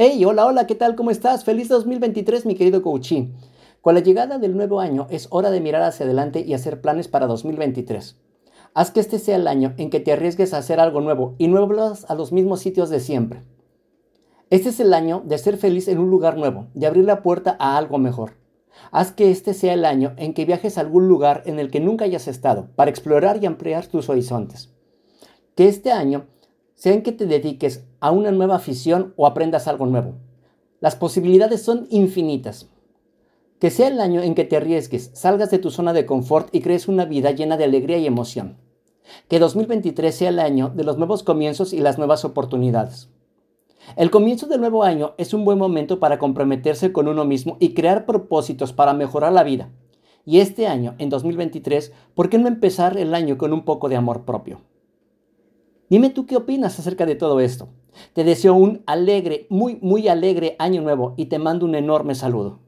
Hey, hola, hola, ¿qué tal? ¿Cómo estás? Feliz 2023, mi querido coachí. Con la llegada del nuevo año es hora de mirar hacia adelante y hacer planes para 2023. Haz que este sea el año en que te arriesgues a hacer algo nuevo y no vuelvas a los mismos sitios de siempre. Este es el año de ser feliz en un lugar nuevo, de abrir la puerta a algo mejor. Haz que este sea el año en que viajes a algún lugar en el que nunca hayas estado, para explorar y ampliar tus horizontes. Que este año sea en que te dediques a una nueva afición o aprendas algo nuevo. Las posibilidades son infinitas. Que sea el año en que te arriesgues, salgas de tu zona de confort y crees una vida llena de alegría y emoción. Que 2023 sea el año de los nuevos comienzos y las nuevas oportunidades. El comienzo del nuevo año es un buen momento para comprometerse con uno mismo y crear propósitos para mejorar la vida. Y este año, en 2023, ¿por qué no empezar el año con un poco de amor propio? Dime tú qué opinas acerca de todo esto. Te deseo un alegre, muy, muy alegre año nuevo y te mando un enorme saludo.